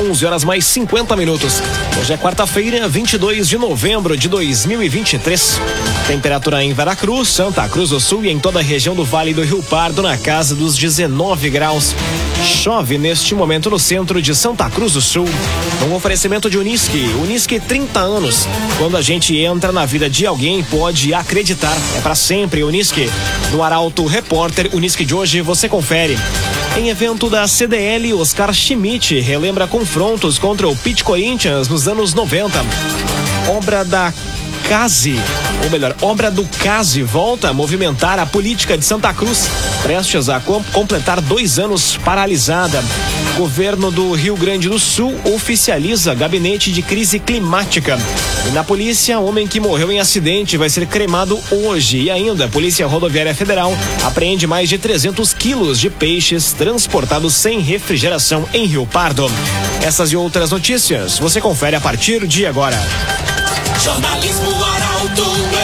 11 horas mais 50 minutos. Hoje é quarta-feira, 22 de novembro de 2023. Temperatura em Veracruz, Santa Cruz do Sul e em toda a região do Vale do Rio Pardo na casa dos 19 graus. Chove neste momento no centro de Santa Cruz do Sul. Um oferecimento de Unisque. Unisque 30 anos. Quando a gente entra na vida de alguém, pode acreditar. É para sempre Unisque. No Arauto Repórter Unisque de hoje você confere. Em evento da CDL, Oscar Schmidt relembra confrontos contra o Pit Corinthians nos anos 90. Obra da Case, ou melhor, obra do Case volta a movimentar a política de Santa Cruz, prestes a com completar dois anos paralisada. Governo do Rio Grande do Sul oficializa gabinete de crise climática. E na polícia, homem que morreu em acidente vai ser cremado hoje. E ainda, a Polícia Rodoviária Federal apreende mais de 300 quilos de peixes transportados sem refrigeração em Rio Pardo. Essas e outras notícias você confere a partir de agora. Jornalismo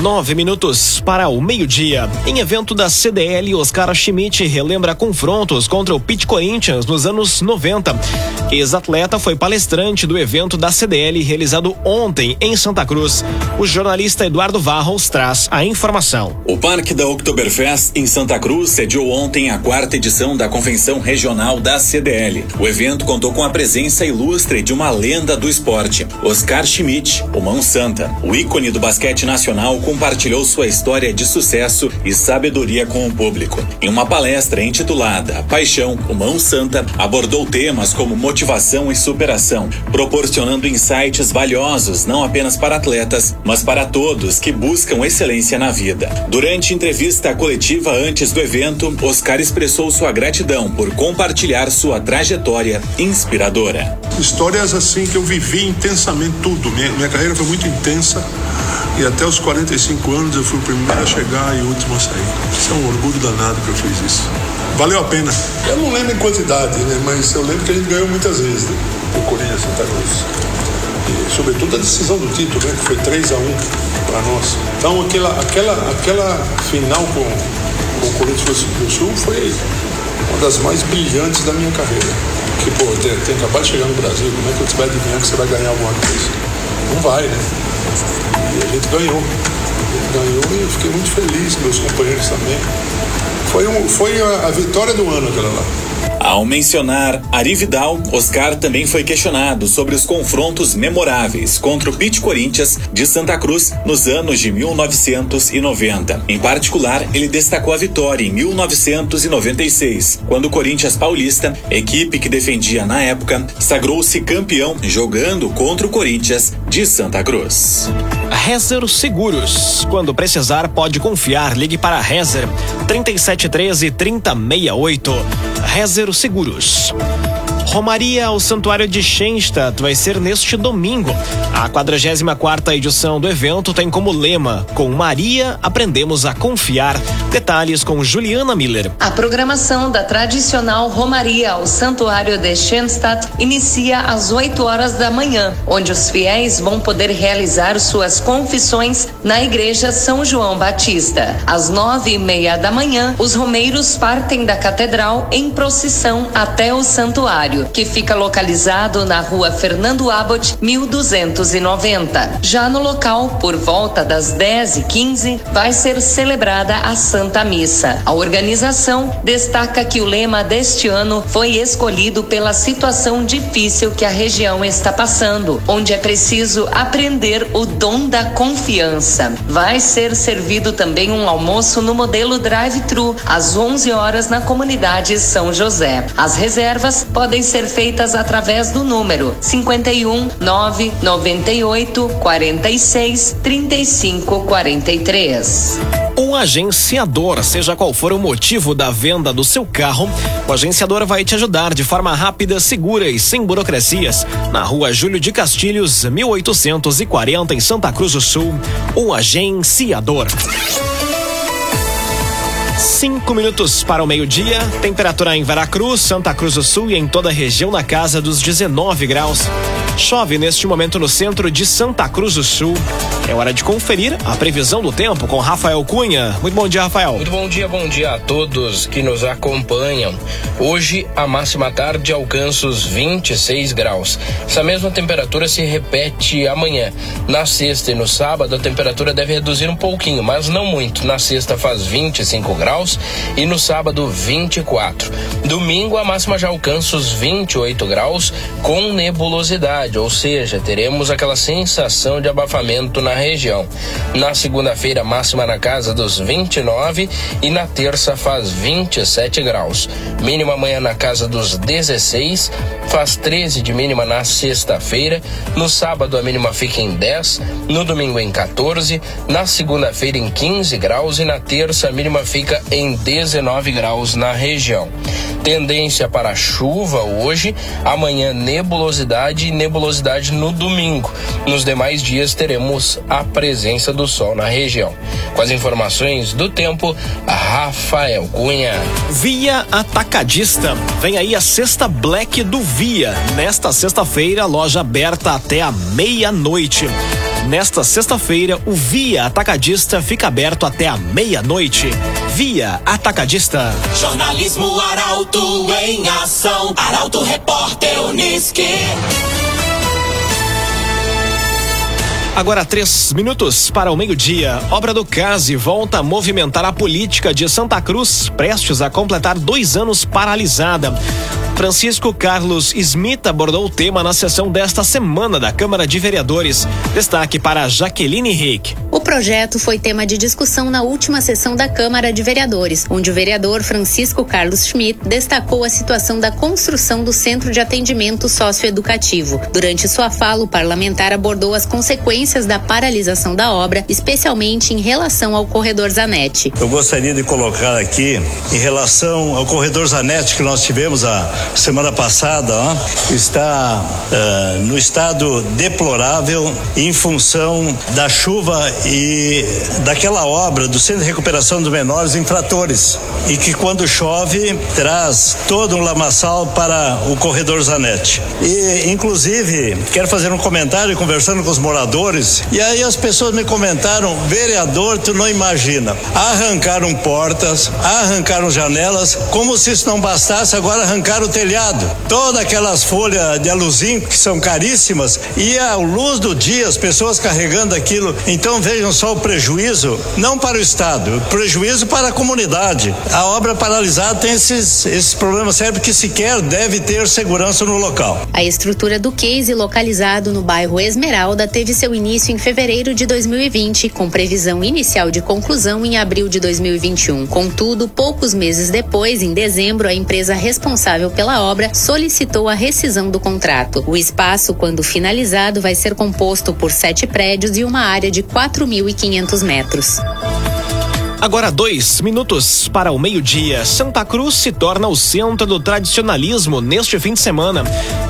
Nove minutos para o meio-dia. Em evento da CDL, Oscar Schmidt relembra confrontos contra o Pit Corinthians nos anos 90. Ex-atleta foi palestrante do evento da CDL realizado ontem em Santa Cruz. O jornalista Eduardo Varros traz a informação. O Parque da Oktoberfest em Santa Cruz sediou ontem a quarta edição da Convenção Regional da CDL. O evento contou com a presença ilustre de uma lenda do esporte, Oscar Schmidt, o Mão Santa, o ícone do basquete nacional compartilhou sua história de sucesso e sabedoria com o público. Em uma palestra intitulada Paixão, Mão Santa abordou temas como motivação e superação, proporcionando insights valiosos não apenas para atletas, mas para todos que buscam excelência na vida. Durante entrevista coletiva antes do evento, Oscar expressou sua gratidão por compartilhar sua trajetória inspiradora. Histórias assim que eu vivi intensamente tudo. Minha, minha carreira foi muito intensa e até os 45 anos eu fui o primeiro a chegar e o último a sair. Isso é um orgulho danado que eu fiz isso. Valeu a pena. Eu não lembro em quantidade, né? Mas eu lembro que a gente ganhou muitas vezes né? o Corinthians Santa Cruz. Sobretudo a decisão do título, né? Que foi 3 a 1 para nós. Então aquela, aquela, aquela final com, com o Corinthians do Sul foi uma das mais brilhantes da minha carreira. Que, pô, tem, tem acabado de chegar no Brasil, como é que você vai adivinhar que você vai ganhar alguma coisa? Não vai, né? E a gente ganhou. Ganhou e eu fiquei muito feliz, meus companheiros também. Foi, um, foi a, a vitória do ano aquela lá. Ao mencionar Ari Vidal, Oscar também foi questionado sobre os confrontos memoráveis contra o Pit Corinthians de Santa Cruz nos anos de 1990. Em particular, ele destacou a vitória em 1996, quando o Corinthians Paulista, equipe que defendia na época, sagrou-se campeão jogando contra o Corinthians de Santa Cruz. Rezer Seguros. Quando precisar, pode confiar. Ligue para Rezer 3713 3068. Rezer Seguros. Romaria ao Santuário de Schenstadt vai ser neste domingo. A 44 edição do evento tem como lema: Com Maria aprendemos a confiar. Detalhes com Juliana Miller. A programação da tradicional Romaria ao Santuário de Schenstadt inicia às 8 horas da manhã, onde os fiéis vão poder realizar suas confissões na Igreja São João Batista. Às nove e meia da manhã, os romeiros partem da catedral em procissão até o santuário que fica localizado na rua Fernando Abbott, 1290. Já no local, por volta das 10 e 15 vai ser celebrada a Santa Missa. A organização destaca que o lema deste ano foi escolhido pela situação difícil que a região está passando, onde é preciso aprender o dom da confiança. Vai ser servido também um almoço no modelo drive-thru às 11 horas na comunidade São José. As reservas podem ser feitas através do número 51 998 46 35 43. um agenciador, seja qual for o motivo da venda do seu carro, o agenciador vai te ajudar de forma rápida, segura e sem burocracias. Na rua Júlio de Castilhos, 1840, em Santa Cruz do Sul, o agenciador. Cinco minutos para o meio-dia. Temperatura em Veracruz, Santa Cruz do Sul e em toda a região na casa dos 19 graus. Chove neste momento no centro de Santa Cruz do Sul. É hora de conferir a previsão do tempo com Rafael Cunha. Muito bom dia, Rafael. Muito bom dia, bom dia a todos que nos acompanham. Hoje a máxima tarde alcança os 26 graus. Essa mesma temperatura se repete amanhã. Na sexta e no sábado a temperatura deve reduzir um pouquinho, mas não muito. Na sexta faz 25 graus e no sábado 24. Domingo a máxima já alcança os 28 graus com nebulosidade, ou seja, teremos aquela sensação de abafamento na região. Na segunda-feira, máxima na casa dos 29 e na terça faz 27 graus. Mínima amanhã na casa dos 16, faz 13 de mínima na sexta-feira. No sábado, a mínima fica em 10, no domingo em 14, na segunda-feira em 15 graus e na terça a mínima fica em 19 graus na região. Tendência para chuva hoje, amanhã nebulosidade e nebulosidade no domingo. Nos demais dias teremos a presença do sol na região. Com as informações do tempo, Rafael Cunha. Via Atacadista. Vem aí a sexta Black do Via. Nesta sexta-feira, loja aberta até a meia-noite. Nesta sexta-feira, o Via Atacadista fica aberto até a meia-noite. Via Atacadista. Jornalismo Arauto em ação. Arauto Repórter Uniski. Agora três minutos para o meio-dia. Obra do Case volta a movimentar a política de Santa Cruz, prestes a completar dois anos paralisada. Francisco Carlos Smith abordou o tema na sessão desta semana da Câmara de Vereadores. Destaque para Jaqueline Rick. O projeto foi tema de discussão na última sessão da Câmara de Vereadores, onde o vereador Francisco Carlos Schmidt destacou a situação da construção do Centro de Atendimento Socioeducativo. Durante sua fala, o parlamentar abordou as consequências da paralisação da obra, especialmente em relação ao corredor Zanetti. Eu gostaria de colocar aqui, em relação ao corredor Zanetti que nós tivemos a semana passada, ó, está uh, no estado deplorável em função da chuva e daquela obra do Centro de Recuperação dos Menores Infratores e que quando chove traz todo um lamaçal para o corredor Zanetti. E inclusive quero fazer um comentário conversando com os moradores. E aí as pessoas me comentaram, vereador, tu não imagina, arrancaram portas, arrancaram janelas, como se isso não bastasse, agora arrancaram o telhado. Todas aquelas folhas de aluzinho que são caríssimas e à luz do dia as pessoas carregando aquilo. Então vejam só o prejuízo, não para o Estado, prejuízo para a comunidade. A obra paralisada tem esses, esses problemas sérios que sequer deve ter segurança no local. A estrutura do case localizado no bairro Esmeralda teve seu início em fevereiro de 2020, com previsão inicial de conclusão em abril de 2021. Contudo, poucos meses depois, em dezembro, a empresa responsável pela obra solicitou a rescisão do contrato. O espaço, quando finalizado, vai ser composto por sete prédios e uma área de 4.500 metros. Agora dois minutos para o meio-dia. Santa Cruz se torna o centro do tradicionalismo neste fim de semana.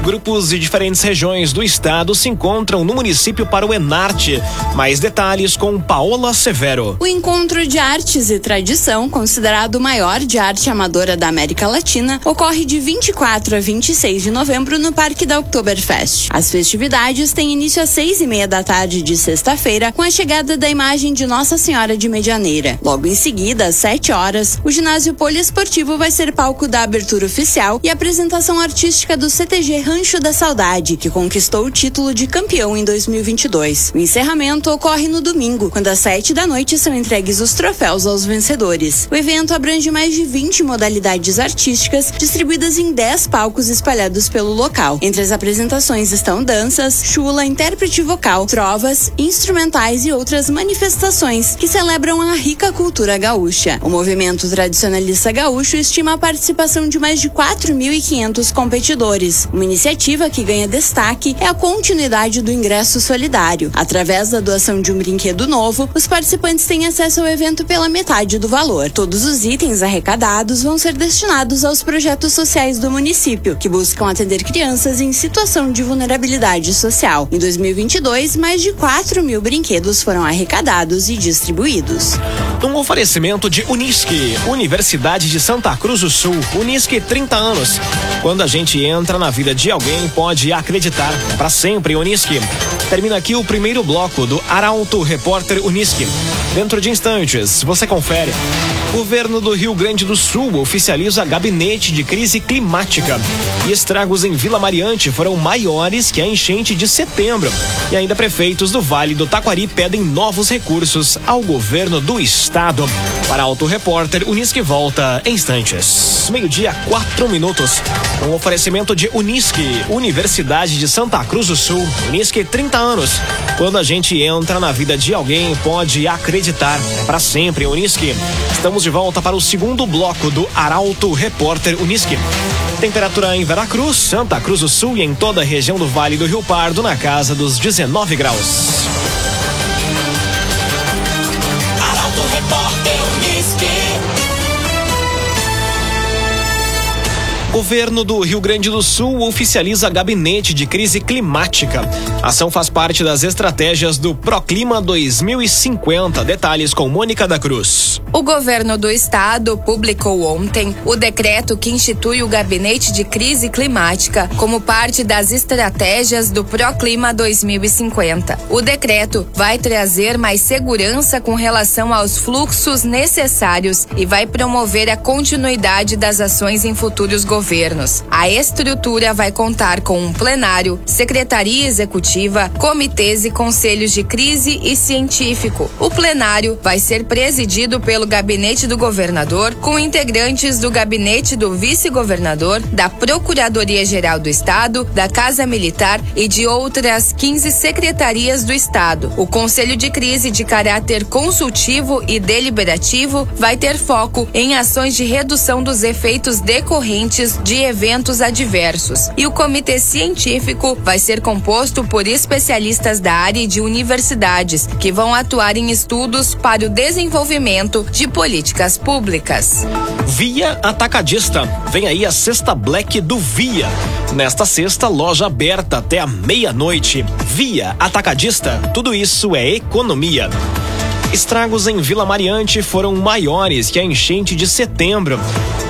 Grupos de diferentes regiões do estado se encontram no município para o Enarte. Mais detalhes com Paola Severo. O encontro de artes e tradição, considerado o maior de arte amadora da América Latina, ocorre de 24 a 26 de novembro no Parque da Oktoberfest. As festividades têm início às seis e meia da tarde de sexta-feira, com a chegada da imagem de Nossa Senhora de Medianeira. Logo em seguida, às 7 horas, o ginásio poliesportivo vai ser palco da abertura oficial e apresentação artística do CTG Rancho da Saudade, que conquistou o título de campeão em 2022. O encerramento ocorre no domingo, quando às 7 da noite são entregues os troféus aos vencedores. O evento abrange mais de 20 modalidades artísticas, distribuídas em 10 palcos espalhados pelo local. Entre as apresentações estão danças, chula, intérprete vocal, trovas, instrumentais e outras manifestações que celebram a rica cultura cultura gaúcha. O movimento tradicionalista gaúcho estima a participação de mais de 4.500 competidores. Uma iniciativa que ganha destaque é a continuidade do ingresso solidário. Através da doação de um brinquedo novo, os participantes têm acesso ao evento pela metade do valor. Todos os itens arrecadados vão ser destinados aos projetos sociais do município, que buscam atender crianças em situação de vulnerabilidade social. Em 2022, mais de 4 mil brinquedos foram arrecadados e distribuídos. Um oferecimento de Unisque, Universidade de Santa Cruz do Sul. Unisque 30 anos. Quando a gente entra na vida de alguém, pode acreditar. Para sempre, Unisque. Termina aqui o primeiro bloco do Arauto Repórter Unisque. Dentro de instantes, você confere. Governo do Rio Grande do Sul oficializa gabinete de crise climática. E estragos em Vila Mariante foram maiores que a enchente de setembro. E ainda prefeitos do Vale do Taquari pedem novos recursos ao governo do estado. Para Auto Repórter, Unisque volta em instantes. Meio-dia, quatro minutos. Um oferecimento de Unisque, Universidade de Santa Cruz do Sul. Unisque 30 anos. Quando a gente entra na vida de alguém, pode acreditar. É para sempre, Unisque. Estamos de volta para o segundo bloco do Arauto Repórter Unisque. Temperatura em Veracruz, Santa Cruz do Sul e em toda a região do Vale do Rio Pardo na casa dos 19 graus. Governo do Rio Grande do Sul oficializa gabinete de crise climática. A ação faz parte das estratégias do Proclima 2050. Detalhes com Mônica da Cruz. O governo do estado publicou ontem o decreto que institui o gabinete de crise climática como parte das estratégias do Proclima 2050. O decreto vai trazer mais segurança com relação aos fluxos necessários e vai promover a continuidade das ações em futuros governos governos. A estrutura vai contar com um plenário, secretaria executiva, comitês e conselhos de crise e científico. O plenário vai ser presidido pelo gabinete do governador, com integrantes do gabinete do vice-governador, da Procuradoria-Geral do Estado, da Casa Militar e de outras 15 secretarias do Estado. O conselho de crise de caráter consultivo e deliberativo vai ter foco em ações de redução dos efeitos decorrentes de eventos adversos. E o comitê científico vai ser composto por especialistas da área e de universidades que vão atuar em estudos para o desenvolvimento de políticas públicas. Via Atacadista. Vem aí a sexta Black do Via. Nesta sexta, loja aberta até a meia-noite. Via Atacadista. Tudo isso é economia. Estragos em Vila Mariante foram maiores que a enchente de setembro.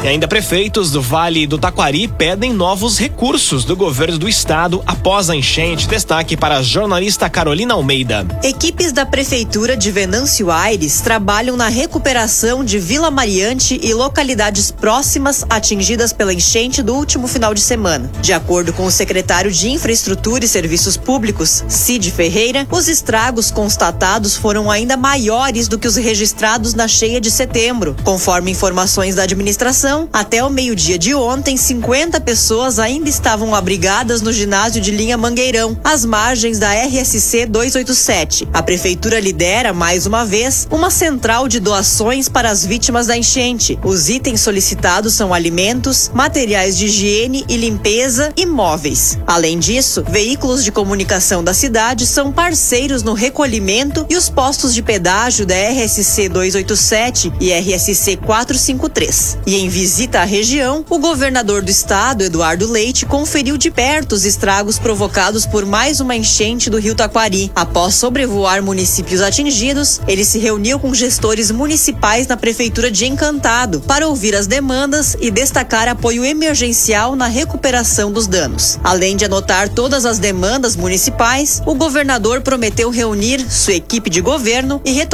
E ainda prefeitos do Vale do Taquari pedem novos recursos do governo do estado após a enchente. Destaque para a jornalista Carolina Almeida. Equipes da prefeitura de Venâncio Aires trabalham na recuperação de Vila Mariante e localidades próximas atingidas pela enchente do último final de semana. De acordo com o secretário de Infraestrutura e Serviços Públicos, Cid Ferreira, os estragos constatados foram ainda maiores do que os registrados na cheia de setembro. Conforme informações da administração, até o meio-dia de ontem, 50 pessoas ainda estavam abrigadas no ginásio de linha Mangueirão, às margens da RSC 287. A prefeitura lidera, mais uma vez, uma central de doações para as vítimas da enchente. Os itens solicitados são alimentos, materiais de higiene e limpeza e móveis. Além disso, veículos de comunicação da cidade são parceiros no recolhimento e os postos de pedágio da RSC 287 e RSC 453. E em visita à região, o governador do estado, Eduardo Leite, conferiu de perto os estragos provocados por mais uma enchente do rio Taquari. Após sobrevoar municípios atingidos, ele se reuniu com gestores municipais na prefeitura de Encantado para ouvir as demandas e destacar apoio emergencial na recuperação dos danos. Além de anotar todas as demandas municipais, o governador prometeu reunir sua equipe de governo e retornar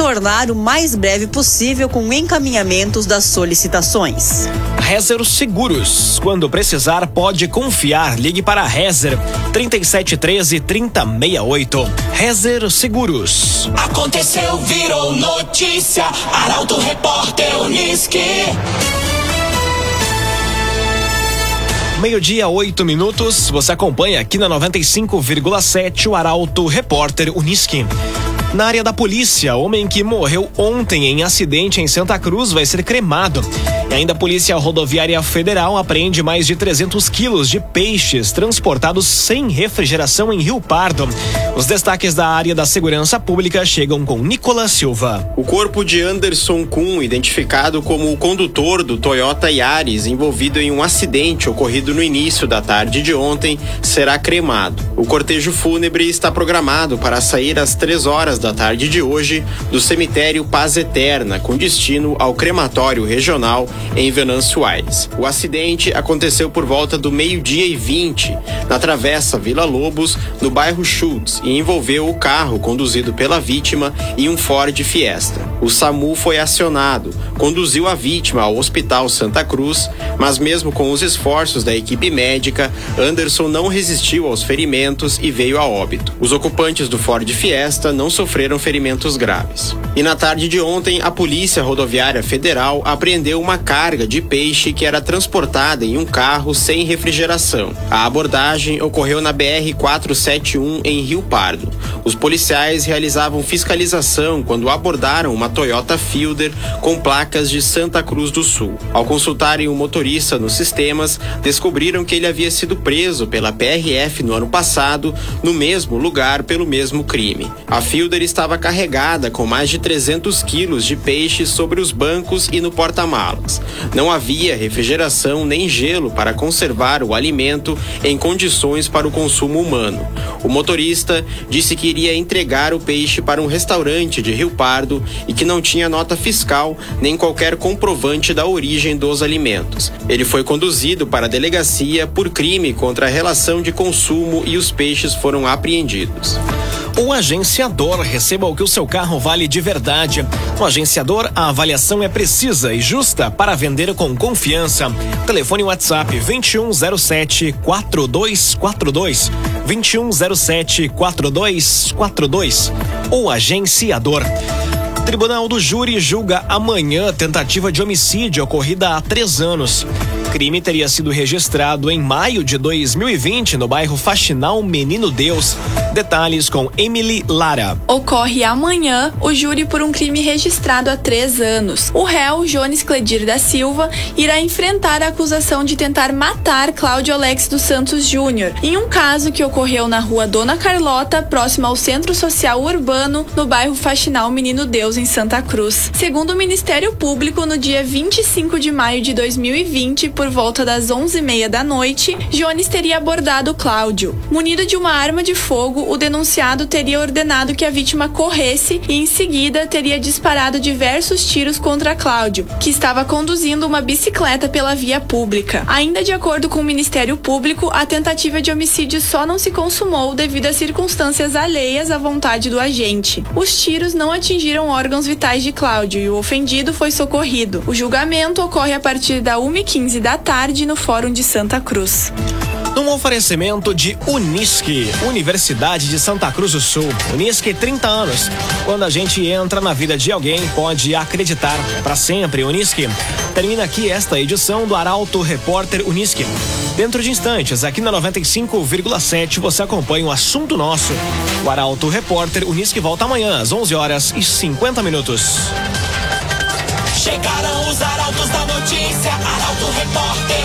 o mais breve possível com encaminhamentos das solicitações. Rezer Seguros. Quando precisar, pode confiar. Ligue para Rezer 3713 3068. Rezer Seguros. Aconteceu, virou notícia. Arauto Repórter Unisque. Meio-dia, oito minutos. Você acompanha aqui na 95,7 o Arauto Repórter Unisque. Na área da polícia, homem que morreu ontem em acidente em Santa Cruz vai ser cremado. Ainda a Polícia Rodoviária Federal apreende mais de 300 quilos de peixes transportados sem refrigeração em Rio Pardo. Os destaques da área da segurança pública chegam com Nicolas Silva. O corpo de Anderson Kuhn, identificado como o condutor do Toyota Yaris envolvido em um acidente ocorrido no início da tarde de ontem, será cremado. O cortejo fúnebre está programado para sair às três horas da tarde de hoje do cemitério Paz Eterna, com destino ao crematório regional em Venâncio Aires. O acidente aconteceu por volta do meio-dia e 20, na travessa Vila Lobos, no bairro Schultz, e envolveu o carro conduzido pela vítima e um Ford Fiesta. O SAMU foi acionado, conduziu a vítima ao Hospital Santa Cruz, mas mesmo com os esforços da equipe médica, Anderson não resistiu aos ferimentos e veio a óbito. Os ocupantes do Ford Fiesta não sofreram ferimentos graves. E na tarde de ontem, a Polícia Rodoviária Federal apreendeu uma carga de peixe que era transportada em um carro sem refrigeração. A abordagem ocorreu na BR 471 em Rio Pardo. Os policiais realizavam fiscalização quando abordaram uma Toyota Fielder com placas de Santa Cruz do Sul. Ao consultarem o motorista nos sistemas, descobriram que ele havia sido preso pela PRF no ano passado, no mesmo lugar pelo mesmo crime. A Fielder estava carregada com mais de 300 quilos de peixe sobre os bancos e no porta-malas. Não havia refrigeração nem gelo para conservar o alimento em condições para o consumo humano. O motorista disse que iria entregar o peixe para um restaurante de Rio Pardo e que não tinha nota fiscal nem qualquer comprovante da origem dos alimentos. Ele foi conduzido para a delegacia por crime contra a relação de consumo e os peixes foram apreendidos. O agenciador receba o que o seu carro vale de verdade. No agenciador, a avaliação é precisa e justa para vender com confiança. Telefone WhatsApp 2107 4242 2107 4242. O agenciador. Tribunal do Júri julga amanhã tentativa de homicídio ocorrida há três anos. Crime teria sido registrado em maio de 2020 no bairro Faxinal Menino Deus. Detalhes com Emily Lara. Ocorre amanhã o júri por um crime registrado há três anos. O réu, Jones Cledir da Silva, irá enfrentar a acusação de tentar matar Cláudio Alex dos Santos Júnior, em um caso que ocorreu na rua Dona Carlota, próximo ao Centro Social Urbano, no bairro Faxinal Menino Deus, em Santa Cruz. Segundo o Ministério Público, no dia 25 de maio de 2020, por volta das 11h30 da noite, Jones teria abordado Cláudio. Munido de uma arma de fogo, o denunciado teria ordenado que a vítima corresse e, em seguida, teria disparado diversos tiros contra Cláudio, que estava conduzindo uma bicicleta pela via pública. Ainda de acordo com o Ministério Público, a tentativa de homicídio só não se consumou devido a circunstâncias alheias à vontade do agente. Os tiros não atingiram órgãos vitais de Cláudio e o ofendido foi socorrido. O julgamento ocorre a partir da 1h15 da tarde no Fórum de Santa Cruz. Um oferecimento de Unisque, Universidade de Santa Cruz do Sul. Unisque 30 anos. Quando a gente entra na vida de alguém, pode acreditar para sempre. Unisque. Termina aqui esta edição do Arauto Repórter Unisque. Dentro de instantes, aqui na 95,7, você acompanha o assunto nosso. O Arauto Repórter Unisque volta amanhã às 11 horas e 50 minutos. Chegaram os arautos da notícia, Arauto Repórter.